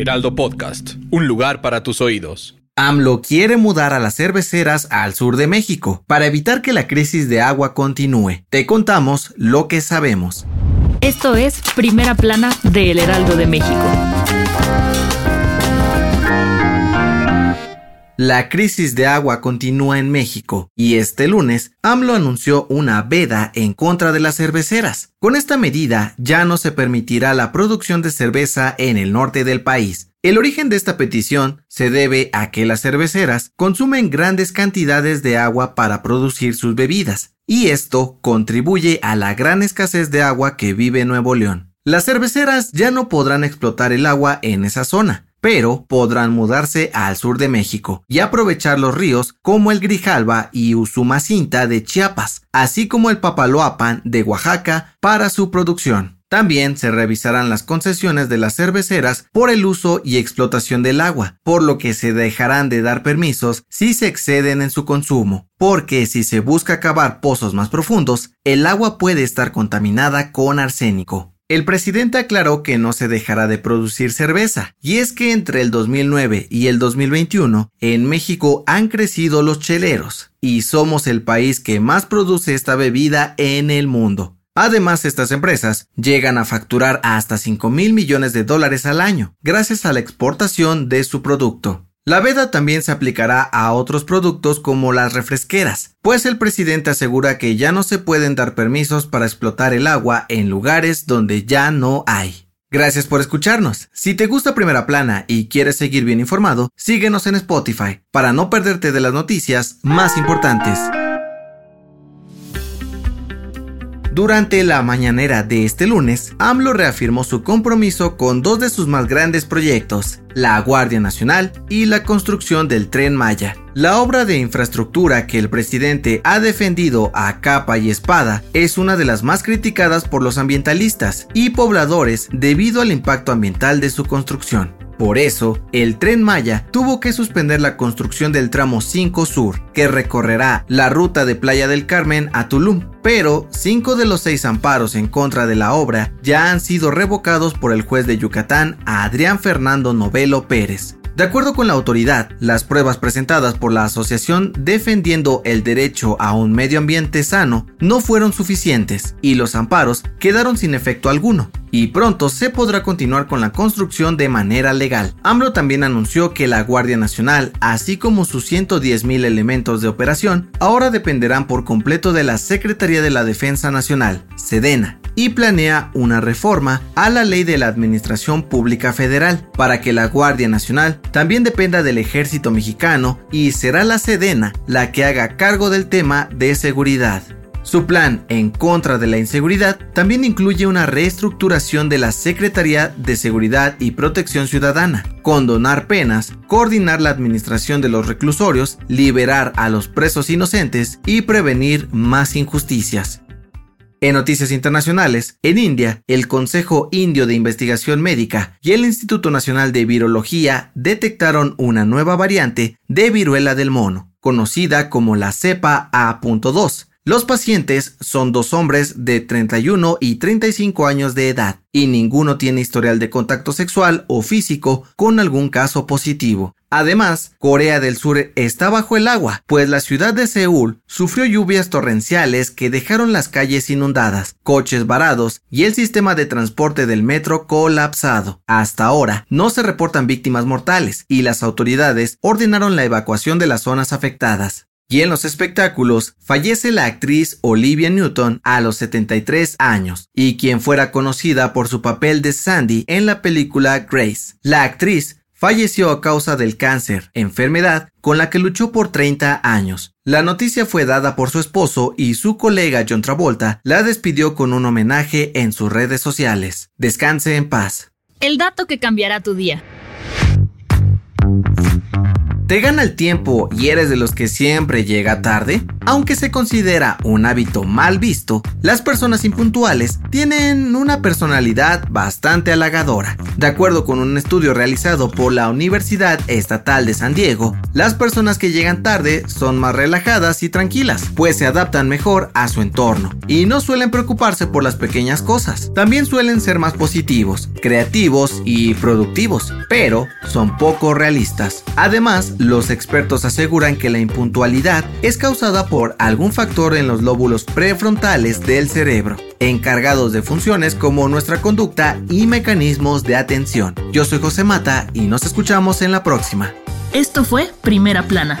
Heraldo Podcast, un lugar para tus oídos. AMLO quiere mudar a las cerveceras al sur de México para evitar que la crisis de agua continúe. Te contamos lo que sabemos. Esto es Primera Plana de El Heraldo de México. La crisis de agua continúa en México y este lunes AMLO anunció una veda en contra de las cerveceras. Con esta medida ya no se permitirá la producción de cerveza en el norte del país. El origen de esta petición se debe a que las cerveceras consumen grandes cantidades de agua para producir sus bebidas, y esto contribuye a la gran escasez de agua que vive Nuevo León. Las cerveceras ya no podrán explotar el agua en esa zona, pero podrán mudarse al sur de México y aprovechar los ríos como el Grijalba y Usumacinta de Chiapas, así como el Papaloapan de Oaxaca para su producción. También se revisarán las concesiones de las cerveceras por el uso y explotación del agua, por lo que se dejarán de dar permisos si se exceden en su consumo, porque si se busca cavar pozos más profundos, el agua puede estar contaminada con arsénico. El presidente aclaró que no se dejará de producir cerveza, y es que entre el 2009 y el 2021 en México han crecido los cheleros, y somos el país que más produce esta bebida en el mundo. Además, estas empresas llegan a facturar hasta 5 mil millones de dólares al año, gracias a la exportación de su producto. La veda también se aplicará a otros productos como las refresqueras, pues el presidente asegura que ya no se pueden dar permisos para explotar el agua en lugares donde ya no hay. Gracias por escucharnos. Si te gusta Primera Plana y quieres seguir bien informado, síguenos en Spotify para no perderte de las noticias más importantes. Durante la mañanera de este lunes, AMLO reafirmó su compromiso con dos de sus más grandes proyectos, la Guardia Nacional y la construcción del tren Maya. La obra de infraestructura que el presidente ha defendido a capa y espada es una de las más criticadas por los ambientalistas y pobladores debido al impacto ambiental de su construcción. Por eso, el tren Maya tuvo que suspender la construcción del tramo 5 Sur, que recorrerá la ruta de Playa del Carmen a Tulum. Pero cinco de los seis amparos en contra de la obra ya han sido revocados por el juez de Yucatán, Adrián Fernando Novelo Pérez. De acuerdo con la autoridad, las pruebas presentadas por la asociación defendiendo el derecho a un medio ambiente sano no fueron suficientes y los amparos quedaron sin efecto alguno y pronto se podrá continuar con la construcción de manera legal. AMLO también anunció que la Guardia Nacional, así como sus 110 mil elementos de operación, ahora dependerán por completo de la Secretaría de la Defensa Nacional, SEDENA, y planea una reforma a la ley de la Administración Pública Federal para que la Guardia Nacional también dependa del ejército mexicano y será la Sedena la que haga cargo del tema de seguridad. Su plan en contra de la inseguridad también incluye una reestructuración de la Secretaría de Seguridad y Protección Ciudadana, condonar penas, coordinar la administración de los reclusorios, liberar a los presos inocentes y prevenir más injusticias. En noticias internacionales, en India, el Consejo Indio de Investigación Médica y el Instituto Nacional de Virología detectaron una nueva variante de viruela del mono, conocida como la cepa A.2. Los pacientes son dos hombres de 31 y 35 años de edad y ninguno tiene historial de contacto sexual o físico con algún caso positivo. Además, Corea del Sur está bajo el agua, pues la ciudad de Seúl sufrió lluvias torrenciales que dejaron las calles inundadas, coches varados y el sistema de transporte del metro colapsado. Hasta ahora no se reportan víctimas mortales y las autoridades ordenaron la evacuación de las zonas afectadas. Y en los espectáculos fallece la actriz Olivia Newton a los 73 años, y quien fuera conocida por su papel de Sandy en la película Grace. La actriz falleció a causa del cáncer, enfermedad con la que luchó por 30 años. La noticia fue dada por su esposo y su colega John Travolta la despidió con un homenaje en sus redes sociales. Descanse en paz. El dato que cambiará tu día. ¿Te gana el tiempo y eres de los que siempre llega tarde? Aunque se considera un hábito mal visto, las personas impuntuales tienen una personalidad bastante halagadora. De acuerdo con un estudio realizado por la Universidad Estatal de San Diego, las personas que llegan tarde son más relajadas y tranquilas, pues se adaptan mejor a su entorno y no suelen preocuparse por las pequeñas cosas. También suelen ser más positivos, creativos y productivos, pero son poco realistas. Además, los expertos aseguran que la impuntualidad es causada por algún factor en los lóbulos prefrontales del cerebro, encargados de funciones como nuestra conducta y mecanismos de atención. Yo soy José Mata y nos escuchamos en la próxima. Esto fue Primera Plana,